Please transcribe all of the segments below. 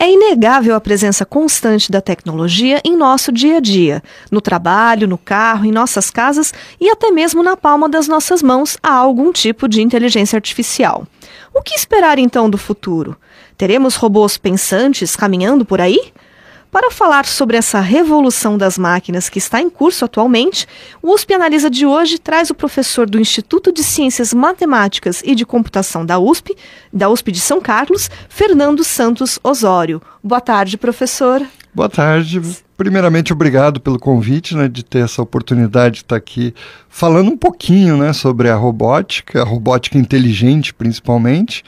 É inegável a presença constante da tecnologia em nosso dia a dia, no trabalho, no carro, em nossas casas e até mesmo na palma das nossas mãos há algum tipo de inteligência artificial. O que esperar então do futuro? Teremos robôs pensantes caminhando por aí? Para falar sobre essa revolução das máquinas que está em curso atualmente, o USP Analisa de hoje traz o professor do Instituto de Ciências Matemáticas e de Computação da USP, da USP de São Carlos, Fernando Santos Osório. Boa tarde, professor. Boa tarde. Primeiramente, obrigado pelo convite, né, de ter essa oportunidade de estar aqui falando um pouquinho, né, sobre a robótica, a robótica inteligente, principalmente.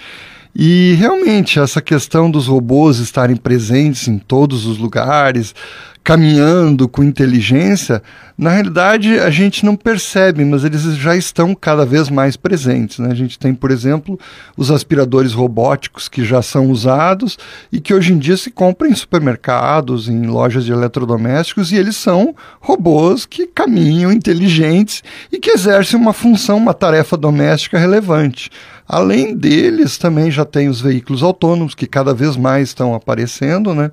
E realmente essa questão dos robôs estarem presentes em todos os lugares, caminhando com inteligência, na realidade a gente não percebe, mas eles já estão cada vez mais presentes. Né? A gente tem, por exemplo, os aspiradores robóticos que já são usados e que hoje em dia se compram em supermercados, em lojas de eletrodomésticos, e eles são robôs que caminham inteligentes e que exercem uma função, uma tarefa doméstica relevante. Além deles, também já tem os veículos autônomos, que cada vez mais estão aparecendo, né?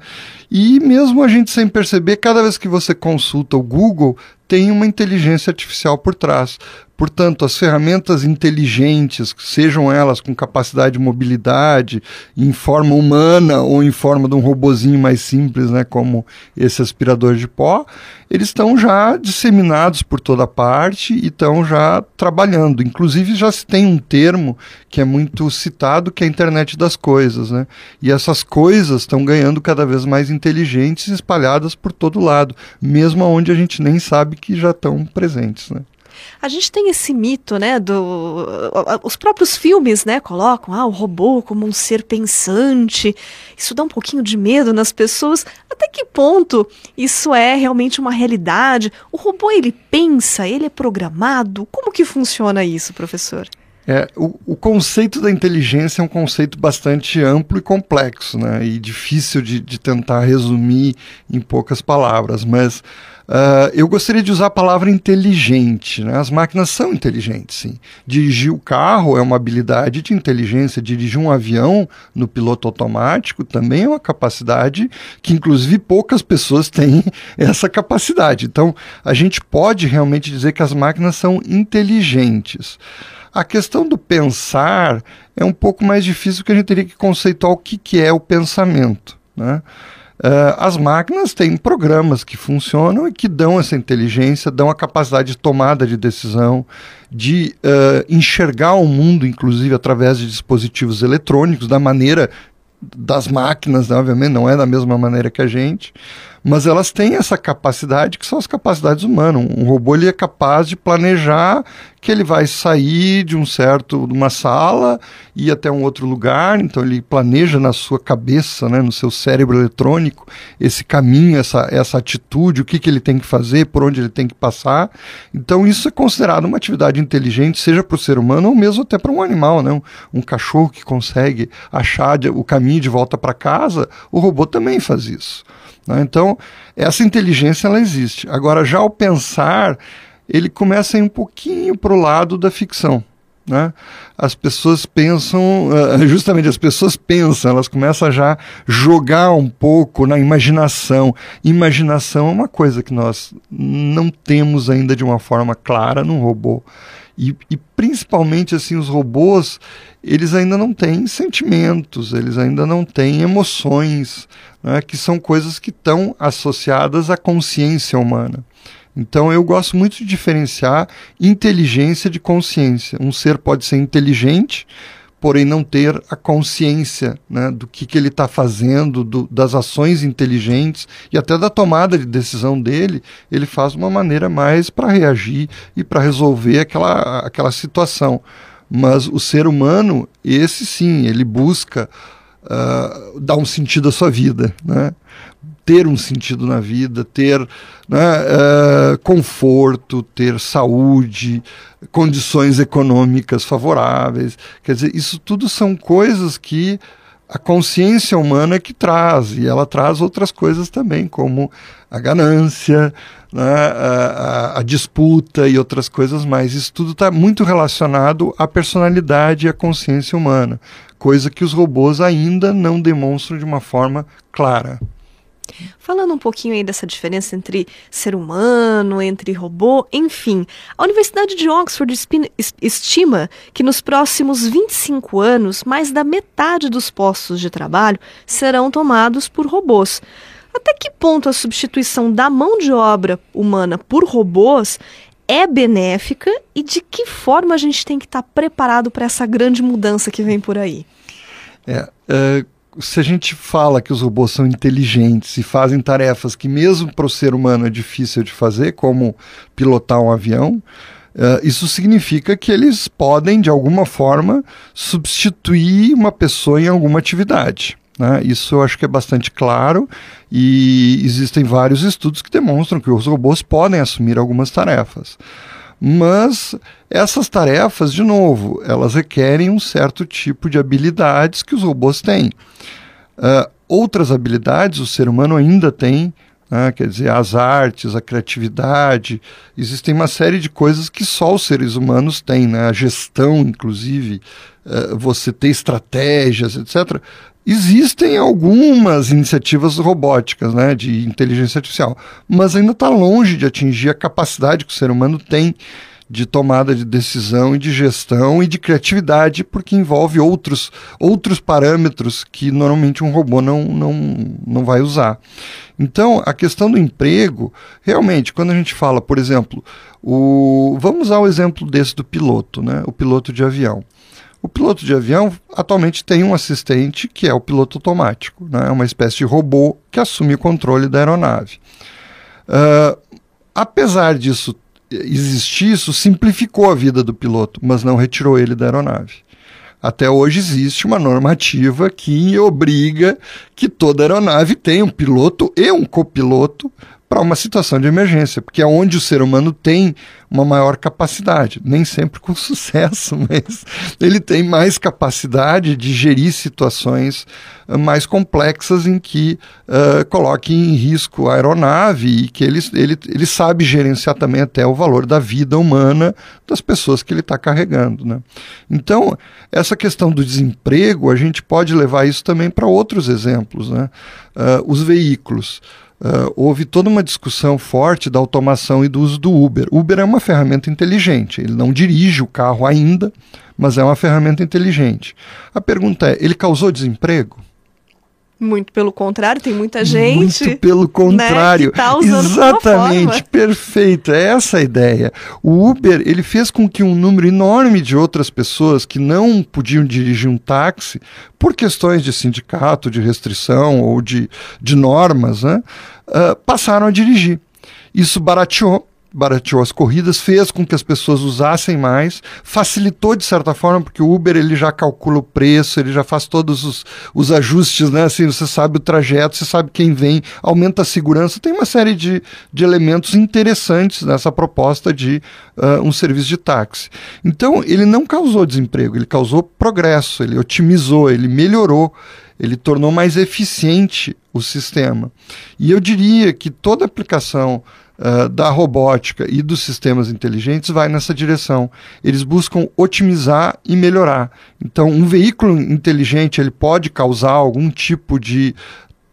E mesmo a gente sem perceber, cada vez que você consulta o Google, tem uma inteligência artificial por trás. Portanto, as ferramentas inteligentes, sejam elas com capacidade de mobilidade, em forma humana ou em forma de um robozinho mais simples, né, como esse aspirador de pó, eles estão já disseminados por toda parte e estão já trabalhando. Inclusive, já se tem um termo que é muito citado, que é a internet das coisas. Né? E essas coisas estão ganhando cada vez mais inteligentes espalhadas por todo lado, mesmo onde a gente nem sabe que já estão presentes. Né? A gente tem esse mito, né, do os próprios filmes, né, colocam ah, o robô como um ser pensante. Isso dá um pouquinho de medo nas pessoas. Até que ponto isso é realmente uma realidade? O robô ele pensa, ele é programado? Como que funciona isso, professor? É, o, o, conceito da inteligência é um conceito bastante amplo e complexo, né? E difícil de, de tentar resumir em poucas palavras, mas Uh, eu gostaria de usar a palavra inteligente. Né? As máquinas são inteligentes, sim. Dirigir o carro é uma habilidade de inteligência. Dirigir um avião no piloto automático também é uma capacidade que, inclusive, poucas pessoas têm essa capacidade. Então, a gente pode realmente dizer que as máquinas são inteligentes. A questão do pensar é um pouco mais difícil, porque a gente teria que conceituar o que, que é o pensamento. Né? Uh, as máquinas têm programas que funcionam e que dão essa inteligência, dão a capacidade de tomada de decisão, de uh, enxergar o mundo, inclusive através de dispositivos eletrônicos, da maneira das máquinas, né? obviamente não é da mesma maneira que a gente, mas elas têm essa capacidade que são as capacidades humanas. Um robô ele é capaz de planejar que ele vai sair de um certo de uma sala e até um outro lugar, então ele planeja na sua cabeça, né, no seu cérebro eletrônico, esse caminho, essa, essa atitude, o que, que ele tem que fazer, por onde ele tem que passar. Então isso é considerado uma atividade inteligente, seja para o ser humano ou mesmo até para um animal, né? Um, um, cachorro que consegue achar o caminho de volta para casa, o robô também faz isso. Né? Então, essa inteligência ela existe. Agora, já o pensar, ele começa a ir um pouquinho para o lado da ficção. Né? As pessoas pensam, uh, justamente as pessoas pensam, elas começam a já jogar um pouco na imaginação. Imaginação é uma coisa que nós não temos ainda de uma forma clara no robô. E, e, principalmente assim os robôs eles ainda não têm sentimentos eles ainda não têm emoções né, que são coisas que estão associadas à consciência humana. Então eu gosto muito de diferenciar inteligência de consciência. Um ser pode ser inteligente porém não ter a consciência né, do que, que ele está fazendo, do, das ações inteligentes e até da tomada de decisão dele, ele faz uma maneira mais para reagir e para resolver aquela, aquela situação. Mas o ser humano, esse sim, ele busca uh, dar um sentido à sua vida. Né? Ter um sentido na vida, ter né, uh, conforto, ter saúde, condições econômicas favoráveis. Quer dizer, isso tudo são coisas que a consciência humana é que traz, e ela traz outras coisas também, como a ganância, né, a, a, a, disputa e outras coisas mais. Isso tudo está muito relacionado à personalidade e à consciência humana, coisa que os robôs ainda não demonstram de uma forma clara. Falando um pouquinho aí dessa diferença entre ser humano, entre robô, enfim, a Universidade de Oxford estima que nos próximos 25 anos, mais da metade dos postos de trabalho serão tomados por robôs. Até que ponto a substituição da mão de obra humana por robôs é benéfica e de que forma a gente tem que estar preparado para essa grande mudança que vem por aí? É, é se a gente fala que os robôs são inteligentes e fazem tarefas que, mesmo para o ser humano, é difícil de fazer, como pilotar um avião, uh, isso significa que eles podem, de alguma forma, substituir uma pessoa em alguma atividade. Né? Isso eu acho que é bastante claro e existem vários estudos que demonstram que os robôs podem assumir algumas tarefas. Mas essas tarefas, de novo, elas requerem um certo tipo de habilidades que os robôs têm. Uh, outras habilidades o ser humano ainda tem, né? quer dizer, as artes, a criatividade, existem uma série de coisas que só os seres humanos têm, né? a gestão, inclusive, uh, você ter estratégias, etc. Existem algumas iniciativas robóticas, né, de inteligência artificial, mas ainda está longe de atingir a capacidade que o ser humano tem de tomada de decisão e de gestão e de criatividade, porque envolve outros, outros parâmetros que normalmente um robô não, não, não vai usar. Então, a questão do emprego, realmente, quando a gente fala, por exemplo, o, vamos usar o exemplo desse do piloto, né, o piloto de avião. O piloto de avião atualmente tem um assistente que é o piloto automático, né? é uma espécie de robô que assume o controle da aeronave. Uh, apesar disso existir, isso simplificou a vida do piloto, mas não retirou ele da aeronave. Até hoje existe uma normativa que obriga que toda aeronave tenha um piloto e um copiloto para uma situação de emergência, porque é onde o ser humano tem uma maior capacidade, nem sempre com sucesso, mas ele tem mais capacidade de gerir situações uh, mais complexas em que uh, coloque em risco a aeronave e que ele, ele, ele sabe gerenciar também até o valor da vida humana das pessoas que ele está carregando. Né? Então, essa questão do desemprego, a gente pode levar isso também para outros exemplos. Né? Uh, os veículos. Uh, houve toda uma discussão forte da automação e do uso do Uber. Uber é uma ferramenta inteligente, ele não dirige o carro ainda, mas é uma ferramenta inteligente. A pergunta é: ele causou desemprego? Muito pelo contrário, tem muita gente. Muito pelo né, contrário. Né, tá Exatamente, perfeito. É essa a ideia. O Uber ele fez com que um número enorme de outras pessoas que não podiam dirigir um táxi por questões de sindicato, de restrição ou de, de normas, né, uh, passaram a dirigir. Isso barateou barateou as corridas, fez com que as pessoas usassem mais, facilitou de certa forma, porque o Uber ele já calcula o preço, ele já faz todos os, os ajustes, né? Assim, você sabe o trajeto, você sabe quem vem, aumenta a segurança, tem uma série de, de elementos interessantes nessa proposta de uh, um serviço de táxi. Então, ele não causou desemprego, ele causou progresso, ele otimizou, ele melhorou ele tornou mais eficiente o sistema. E eu diria que toda aplicação uh, da robótica e dos sistemas inteligentes vai nessa direção. Eles buscam otimizar e melhorar. Então, um veículo inteligente ele pode causar algum tipo de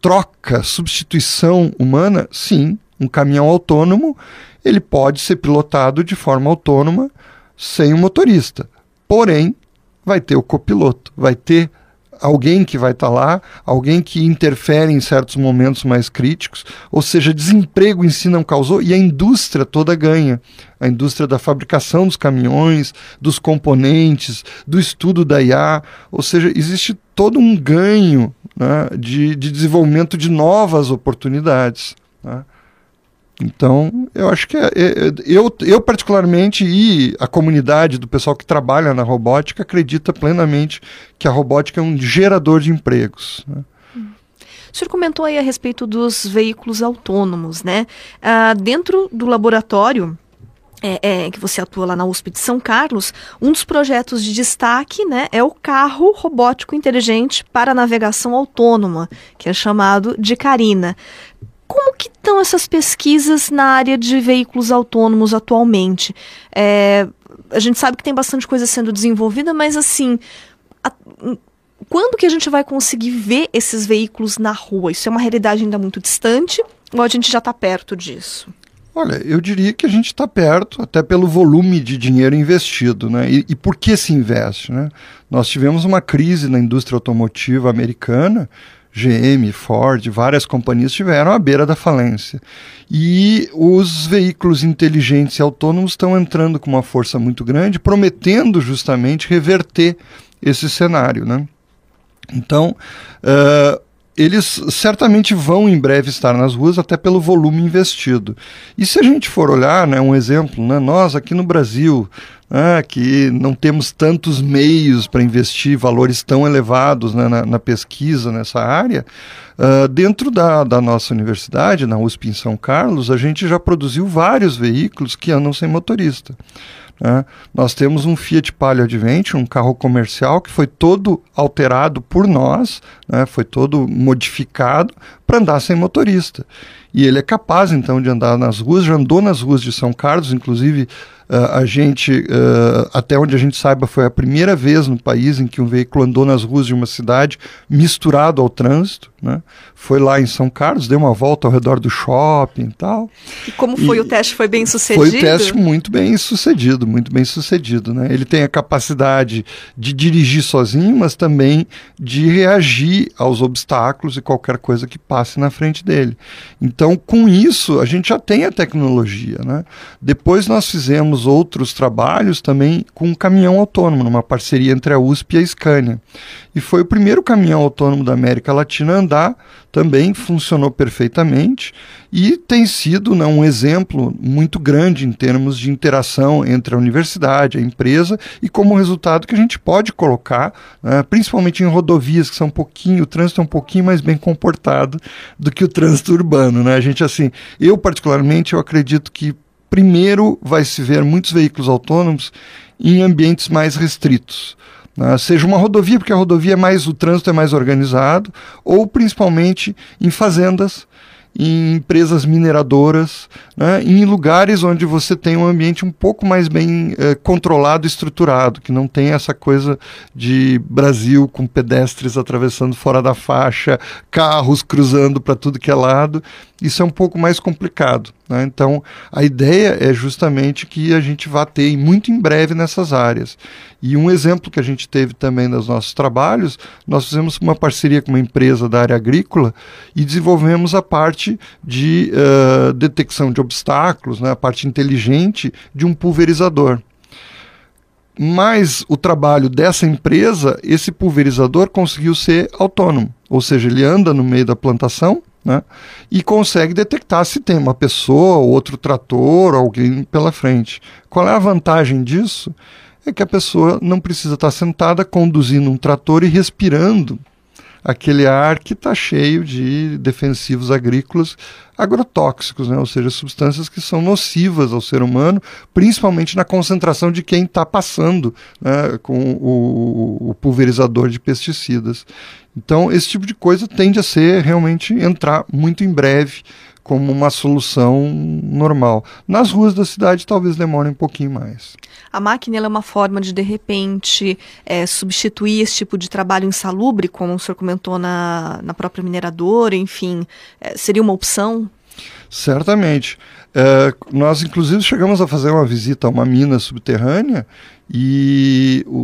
troca, substituição humana? Sim. Um caminhão autônomo ele pode ser pilotado de forma autônoma sem o motorista. Porém, vai ter o copiloto, vai ter alguém que vai estar tá lá, alguém que interfere em certos momentos mais críticos, ou seja, desemprego em si não causou e a indústria toda ganha. A indústria da fabricação dos caminhões, dos componentes, do estudo da IA, ou seja, existe todo um ganho né, de, de desenvolvimento de novas oportunidades. Né? Então, eu acho que é, é, eu, eu, particularmente, e a comunidade do pessoal que trabalha na robótica, acredita plenamente que a robótica é um gerador de empregos. Né? O senhor comentou aí a respeito dos veículos autônomos, né? Ah, dentro do laboratório é, é, que você atua lá na USP de São Carlos, um dos projetos de destaque né, é o carro robótico inteligente para navegação autônoma, que é chamado de Carina. Como que estão essas pesquisas na área de veículos autônomos atualmente? É, a gente sabe que tem bastante coisa sendo desenvolvida, mas assim, a, quando que a gente vai conseguir ver esses veículos na rua? Isso é uma realidade ainda muito distante ou a gente já está perto disso? Olha, eu diria que a gente está perto, até pelo volume de dinheiro investido, né? E, e, por que se investe, né? Nós tivemos uma crise na indústria automotiva americana, GM, Ford, várias companhias estiveram à beira da falência. E os veículos inteligentes e autônomos estão entrando com uma força muito grande, prometendo justamente reverter esse cenário, né? Então, uh, eles certamente vão em breve estar nas ruas, até pelo volume investido. E se a gente for olhar, né, um exemplo, né, nós aqui no Brasil, né, que não temos tantos meios para investir valores tão elevados né, na, na, pesquisa nessa área, uh, dentro da, da nossa universidade, na USP em São Carlos, a gente já produziu vários veículos que andam sem motorista. Né? Nós temos um Fiat Palio Adventure, um carro comercial que foi todo alterado por nós, né? foi todo modificado para andar sem motorista. E ele é capaz então de andar nas ruas, já andou nas ruas de São Carlos, inclusive Uh, a gente, uh, até onde a gente saiba, foi a primeira vez no país em que um veículo andou nas ruas de uma cidade misturado ao trânsito. Né? Foi lá em São Carlos, deu uma volta ao redor do shopping e tal. E como foi e o teste? Foi bem sucedido? Foi o teste muito bem sucedido, muito bem sucedido. Né? Ele tem a capacidade de dirigir sozinho, mas também de reagir aos obstáculos e qualquer coisa que passe na frente dele. Então, com isso, a gente já tem a tecnologia. Né? Depois nós fizemos outros trabalhos também com um caminhão autônomo, numa parceria entre a USP e a Scania. E foi o primeiro caminhão autônomo da América Latina a andar, também funcionou perfeitamente e tem sido né, um exemplo muito grande em termos de interação entre a universidade, a empresa e como resultado que a gente pode colocar, né, principalmente em rodovias que são um pouquinho, o trânsito é um pouquinho mais bem comportado do que o trânsito urbano. Né? A gente assim, eu particularmente eu acredito que primeiro vai se ver muitos veículos autônomos em ambientes mais restritos. Né? Seja uma rodovia, porque a rodovia é mais, o trânsito é mais organizado, ou principalmente em fazendas, em empresas mineradoras, né, em lugares onde você tem um ambiente um pouco mais bem eh, controlado e estruturado, que não tem essa coisa de Brasil com pedestres atravessando fora da faixa, carros cruzando para tudo que é lado. Isso é um pouco mais complicado. Né? Então, a ideia é justamente que a gente vá ter muito em breve nessas áreas. E um exemplo que a gente teve também nos nossos trabalhos, nós fizemos uma parceria com uma empresa da área agrícola e desenvolvemos a parte de uh, detecção de obstáculos, né, a parte inteligente de um pulverizador. Mas o trabalho dessa empresa, esse pulverizador conseguiu ser autônomo, ou seja, ele anda no meio da plantação né? e consegue detectar se tem uma pessoa, outro trator, alguém pela frente. Qual é a vantagem disso? É que a pessoa não precisa estar sentada conduzindo um trator e respirando aquele ar que está cheio de defensivos agrícolas agrotóxicos, né? ou seja, substâncias que são nocivas ao ser humano, principalmente na concentração de quem está passando né, com o, o, pulverizador de pesticidas. Então, esse tipo de coisa tende a ser realmente entrar muito em breve como uma solução normal. Nas ruas da cidade talvez demore um pouquinho mais. A máquina é uma forma de, de repente, é, substituir esse tipo de trabalho insalubre, como o senhor comentou na, na própria mineradora, enfim, é, seria uma opção? Certamente. É, nós, inclusive, chegamos a fazer uma visita a uma mina subterrânea e o,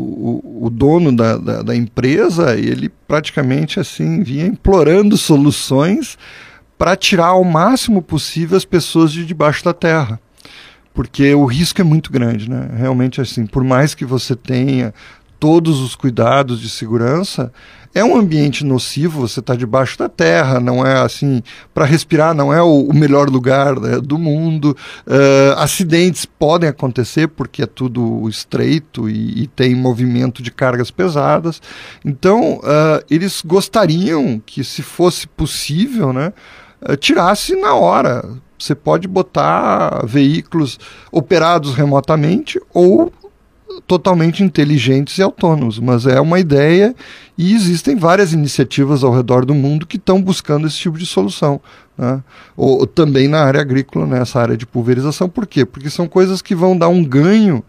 o, o dono da, da, da, empresa, ele praticamente assim vinha implorando soluções para tirar ao máximo possível as pessoas de debaixo da terra. Porque o risco é muito grande, né? Realmente assim, por mais que você tenha todos os cuidados de segurança, é um ambiente nocivo, você está debaixo da terra, não é assim, para respirar não é o, o melhor lugar né, do mundo. Uh, acidentes podem acontecer porque é tudo estreito e, e tem movimento de cargas pesadas. Então, uh, eles gostariam que, se fosse possível, né, tirasse na hora. Você pode botar veículos operados remotamente ou totalmente inteligentes e autônomos, mas é uma ideia e existem várias iniciativas ao redor do mundo que estão buscando esse tipo de solução. Né? Ou, também na área agrícola, nessa né? área de pulverização. Por quê? Porque são coisas que vão dar um ganho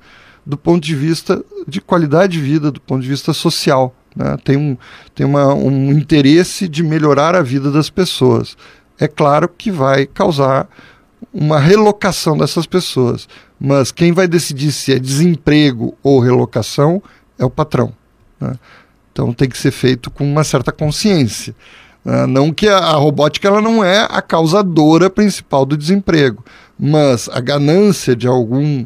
do ponto de vista de qualidade de vida, do ponto de vista social. Né? Tem, um, tem uma, um interesse de melhorar a vida das pessoas. É claro que vai causar uma relocação dessas pessoas. Mas quem vai decidir se é desemprego ou relocação é o patrão. Né? Então tem que ser feito com uma certa consciência. Né? Não que a, a, robótica ela não é a causadora principal do desemprego, mas a ganância de algum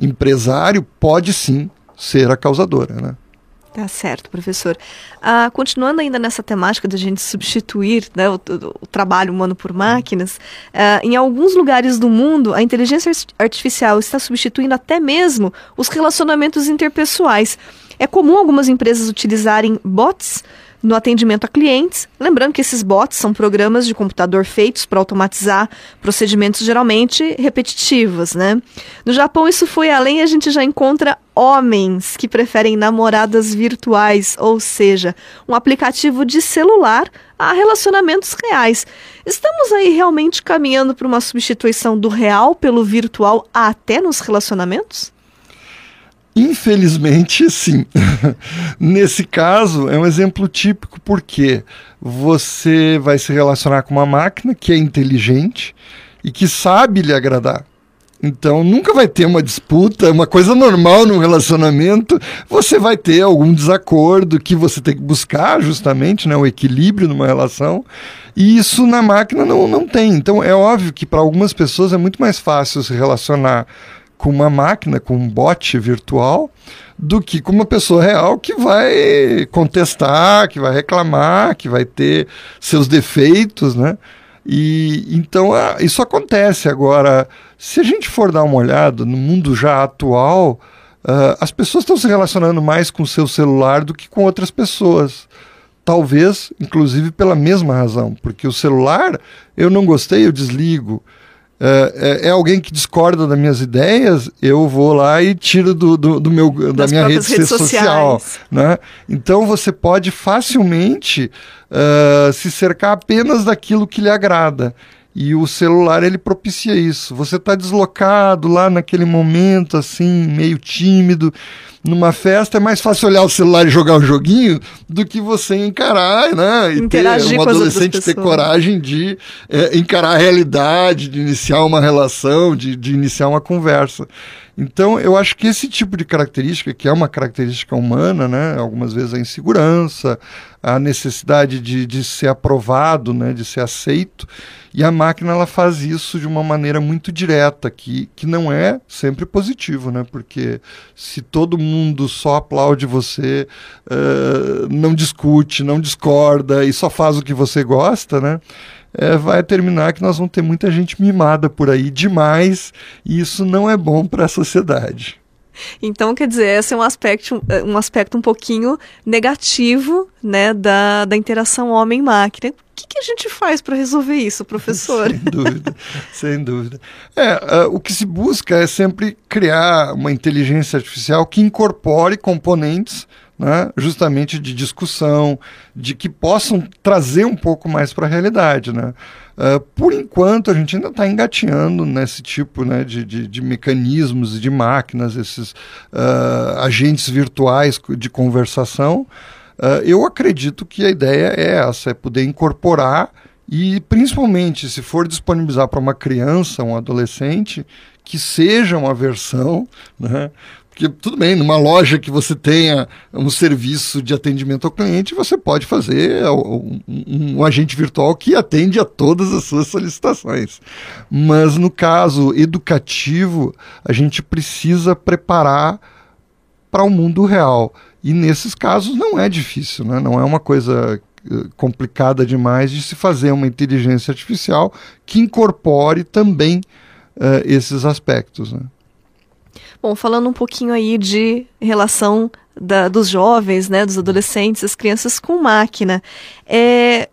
empresário pode sim ser a causadora. Né? Tá certo, professor. Ah, continuando ainda nessa temática da gente substituir né, o, o, trabalho humano por máquinas, ah, em alguns lugares do mundo a inteligência artificial está substituindo até mesmo os relacionamentos interpessoais. É comum algumas empresas utilizarem bots no atendimento a clientes. Lembrando que esses bots são programas de computador feitos para automatizar procedimentos geralmente repetitivos, né? No Japão isso foi além a gente já encontra homens que preferem namoradas virtuais, ou seja, um aplicativo de celular a relacionamentos reais. Estamos aí realmente caminhando para uma substituição do real pelo virtual até nos relacionamentos? Infelizmente, sim. Nesse caso, é um exemplo típico porque você vai se relacionar com uma máquina que é inteligente e que sabe lhe agradar. Então nunca vai ter uma disputa, uma coisa normal no relacionamento. Você vai ter algum desacordo que você tem que buscar justamente, né, o equilíbrio numa relação. E isso na máquina não, não tem. Então é óbvio que para algumas pessoas é muito mais fácil se relacionar com uma máquina, com um bot virtual, do que com uma pessoa real que vai contestar, que vai reclamar, que vai ter seus defeitos, né? E então isso acontece agora. Se a gente for dar uma olhada no mundo já atual, uh, as pessoas estão se relacionando mais com o seu celular do que com outras pessoas. Talvez, inclusive, pela mesma razão, porque o celular eu não gostei, eu desligo. É, é, é, alguém que discorda das minhas ideias, eu vou lá e tiro do, do, do meu, da minha rede social. Né? Então você pode facilmente uh, se cercar apenas daquilo que lhe agrada. E o celular ele propicia isso. Você está deslocado lá naquele momento assim, meio tímido numa festa é mais fácil olhar o celular e jogar um joguinho do que você encarar, né? E Interagir ter um adolescente ter coragem de é, encarar a realidade, de iniciar uma relação, de, de iniciar uma conversa. Então, eu acho que esse tipo de característica, que é uma característica humana, né? algumas vezes a insegurança, a necessidade de, de ser aprovado, né? de ser aceito, e a máquina ela faz isso de uma maneira muito direta, que, que não é sempre positivo, né? porque se todo mundo só aplaude você, uh, não discute, não discorda e só faz o que você gosta, né? É, vai terminar que nós vamos ter muita gente mimada por aí demais, e isso não é bom para a sociedade. Então, quer dizer, esse é um aspecto, um aspecto um pouquinho negativo né, da, da interação homem-máquina. O que, que, a gente faz para resolver isso, professor? sem dúvida, sem dúvida. É, uh, o que se busca é sempre criar uma inteligência artificial que incorpore componentes né, justamente de discussão, de que possam trazer um pouco mais para a realidade. Né? Uh, por enquanto, a gente ainda está engateando nesse tipo né, de, de, de, mecanismos e de máquinas, esses uh, agentes virtuais de conversação. Uh, eu acredito que a ideia é essa, é poder incorporar e, principalmente, se for disponibilizar para uma criança, um adolescente, que seja uma versão né, porque tudo bem, numa loja que você tenha um serviço de atendimento ao cliente, você pode fazer um, um, agente virtual que atende a todas as suas solicitações. Mas no caso educativo, a gente precisa preparar para o mundo real. E nesses casos não é difícil, né? não é uma coisa eh, complicada demais de se fazer uma inteligência artificial que incorpore também uh, esses aspectos. Né? Bom, falando um pouquinho aí de relação da, dos jovens, né, dos adolescentes, as crianças com máquina, é,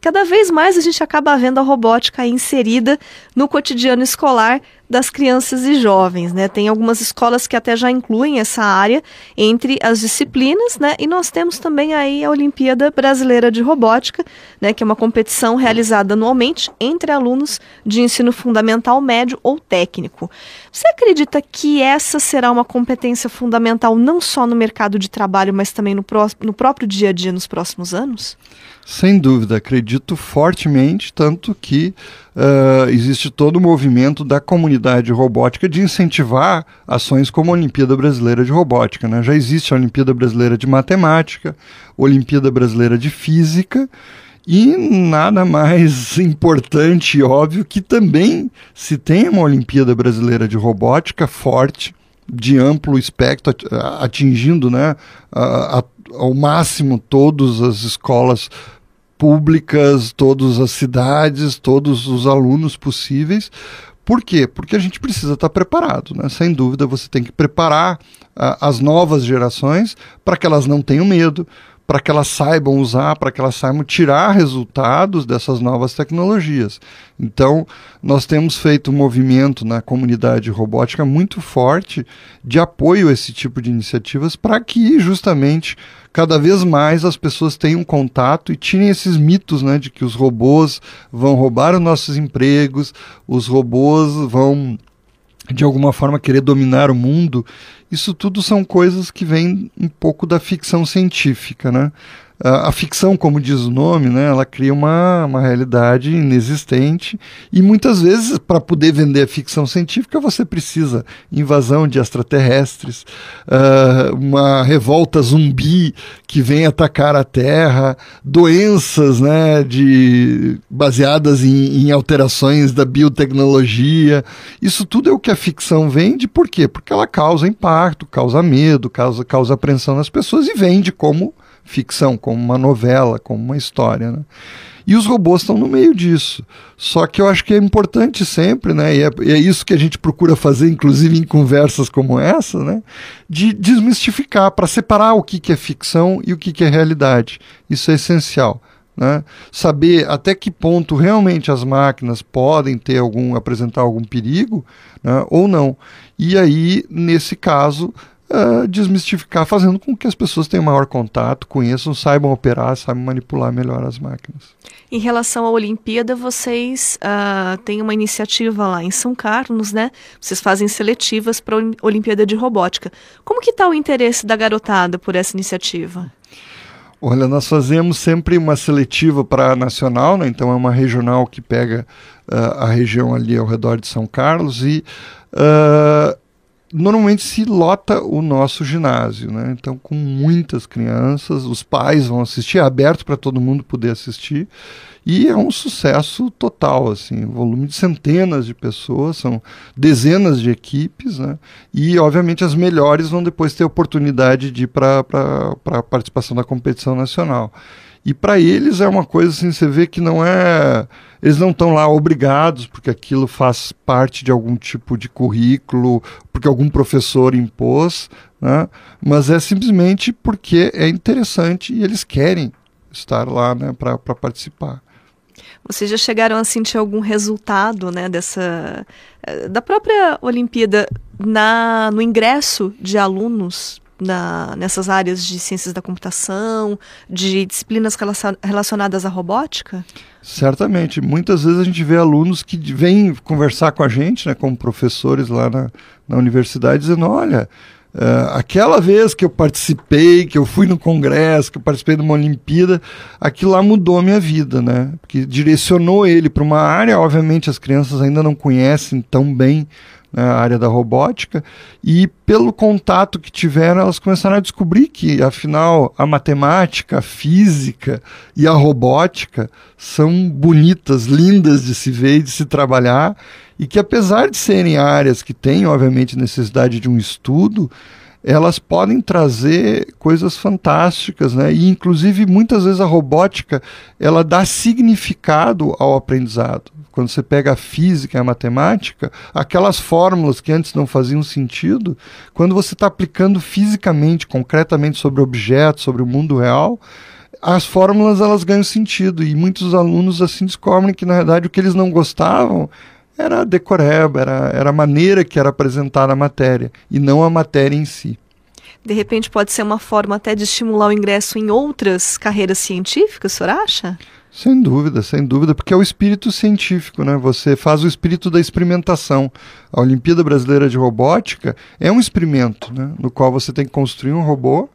cada vez mais a gente acaba vendo a robótica inserida no cotidiano escolar das crianças e jovens, né? Tem algumas escolas que até já incluem essa área entre as disciplinas, né? E nós temos também aí a Olimpíada Brasileira de Robótica, né? Que é uma competição realizada anualmente entre alunos de ensino fundamental, médio ou técnico. Você acredita que essa será uma competência fundamental não só no mercado de trabalho, mas também no, pró no próprio dia a dia nos próximos anos? Sem dúvida, acredito fortemente, tanto que uh, existe todo o movimento da comunidade robótica de incentivar ações como a Olimpíada Brasileira de Robótica. Né? Já existe a Olimpíada Brasileira de Matemática, Olimpíada Brasileira de Física, e nada mais importante e óbvio que também se tem uma Olimpíada Brasileira de Robótica forte, de amplo espectro, atingindo né, a, a, ao máximo todas as escolas públicas, todas as cidades, todos os alunos possíveis. Por quê? Porque a gente precisa estar preparado, né? Sem dúvida, você tem que preparar uh, as novas gerações para que elas não tenham medo, para que elas saibam usar, para que elas saibam tirar resultados dessas novas tecnologias. Então, nós temos feito um movimento na comunidade robótica muito forte de apoio a esse tipo de iniciativas para que justamente cada vez mais as pessoas tenham contato e tirem esses mitos né, de que os robôs vão roubar os nossos empregos, os robôs vão de alguma forma querer dominar o mundo isso tudo são coisas que vêm um pouco da ficção científica, né? A, ficção, como diz o nome, né, ela cria uma, uma realidade inexistente e muitas vezes para poder vender a ficção científica você precisa invasão de extraterrestres, uh, uma revolta zumbi que vem atacar a Terra, doenças né, de, baseadas em, em alterações da biotecnologia. Isso tudo é o que a ficção vende, por quê? Porque ela causa impacto, causa medo, causa, causa apreensão nas pessoas e vende como ficção, como uma novela, como uma história. Né? E os robôs estão no meio disso. Só que eu acho que é importante sempre, né? E é, é, isso que a gente procura fazer, inclusive em conversas como essa, né? De desmistificar, para separar o que, que é ficção e o que, que é realidade. Isso é essencial. Né? Saber até que ponto realmente as máquinas podem ter algum, apresentar algum perigo né? ou não. E aí, nesse caso, uh, desmistificar, fazendo com que as pessoas tenham maior contato, conheçam, saibam operar, saibam manipular melhor as máquinas. Em relação à Olimpíada, vocês uh, têm uma iniciativa lá em São Carlos, né? Vocês fazem seletivas para a Olimpíada de Robótica. Como que está o interesse da garotada por essa iniciativa? Olha, nós fazemos sempre uma seletiva para a nacional, né? então é uma regional que pega uh, a região ali ao redor de São Carlos e uh, normalmente se lota o nosso ginásio, né? Então, com muitas crianças, os pais vão assistir, é aberto para todo mundo poder assistir. E é um sucesso total, assim, volume de centenas de pessoas, são dezenas de equipes, né? E, obviamente, as melhores vão depois ter oportunidade de ir para a participação da competição nacional. E para eles é uma coisa assim, você vê que não é. Eles não estão lá obrigados, porque aquilo faz parte de algum tipo de currículo, porque algum professor impôs, né? mas é simplesmente porque é interessante e eles querem estar lá né, para participar. Vocês já chegaram a sentir algum resultado né, dessa eh, da própria Olimpíada na, no ingresso de alunos na, nessas áreas de ciências da computação, de disciplinas relacionadas à robótica? Certamente. Muitas vezes a gente vê alunos que vêm conversar com a gente, né, como professores lá na, na universidade, dizendo: olha. Uh, aquela vez que eu participei, que eu fui no congresso, que eu participei de uma Olimpíada, aquilo lá mudou a minha vida, né? Porque direcionou ele para uma área, obviamente as crianças ainda não conhecem tão bem né, a área da robótica, e pelo contato que tiveram, elas começaram a descobrir que, afinal, a matemática, a física e a robótica são bonitas, lindas de se ver e de se trabalhar, e que, apesar de serem áreas que têm, obviamente, necessidade de um estudo, elas podem trazer coisas fantásticas, né? E inclusive muitas vezes a robótica ela dá significado ao aprendizado. Quando você pega a física e a matemática, aquelas fórmulas que antes não faziam sentido, quando você está aplicando fisicamente, concretamente sobre objetos, sobre o mundo real, as fórmulas elas ganham sentido e muitos alunos assim descobrem que na verdade o que eles não gostavam era a decoreba, era, era a maneira que era apresentada a matéria e não a matéria em si. De repente pode ser uma forma até de estimular o ingresso em outras carreiras científicas, o senhor acha? Sem dúvida, sem dúvida, porque é o espírito científico, né? Você faz o espírito da experimentação. A Olimpíada Brasileira de Robótica é um experimento, né? No qual você tem que construir um robô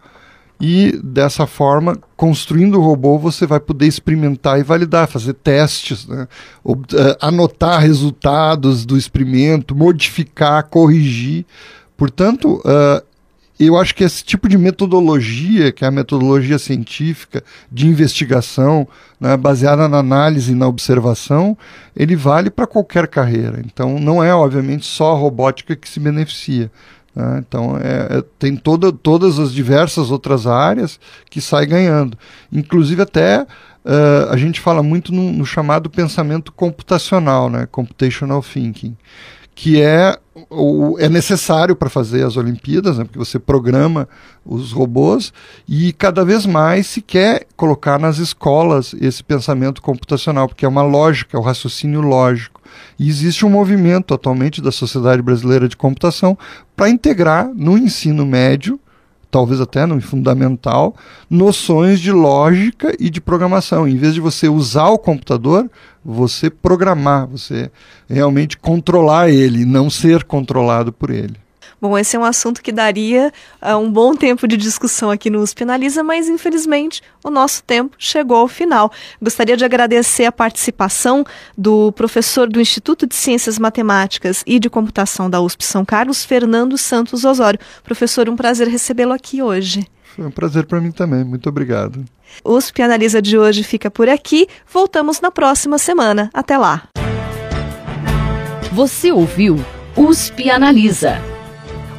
e dessa forma, construindo o robô, você vai poder experimentar e validar, fazer testes, né? Eh, anotar resultados do experimento, modificar, corrigir. Portanto, uh, eu acho que esse tipo de metodologia, que é a metodologia científica de investigação, né, baseada na análise e na observação, ele vale para qualquer carreira. Então, não é, obviamente, só a robótica que se beneficia. Né? Então, é, é, tem toda, todas as diversas outras áreas que saem ganhando. Inclusive, até uh, a gente fala muito no, no, chamado pensamento computacional, né? computational thinking, que é, o, é necessário para fazer as Olimpíadas, né? porque você programa os robôs e cada vez mais se quer colocar nas escolas esse pensamento computacional, porque é uma lógica, é o um raciocínio lógico. E existe um movimento atualmente da Sociedade Brasileira de Computação para integrar no ensino médio, talvez até no fundamental, noções de lógica e de programação. Em vez de você usar o computador, você programar, você realmente controlar ele, não ser controlado por ele. Bom, esse é um assunto que daria uh, um bom tempo de discussão aqui no USP Analisa, mas infelizmente o nosso tempo chegou ao final. Gostaria de agradecer a participação do professor do Instituto de Ciências Matemáticas e de Computação da USP São Carlos, Fernando Santos Osório. Professor, um prazer recebê-lo aqui hoje. Foi um prazer para mim também. Muito obrigado. O USP Analisa de hoje fica por aqui. Voltamos na próxima semana. Até lá. Você ouviu USP Analisa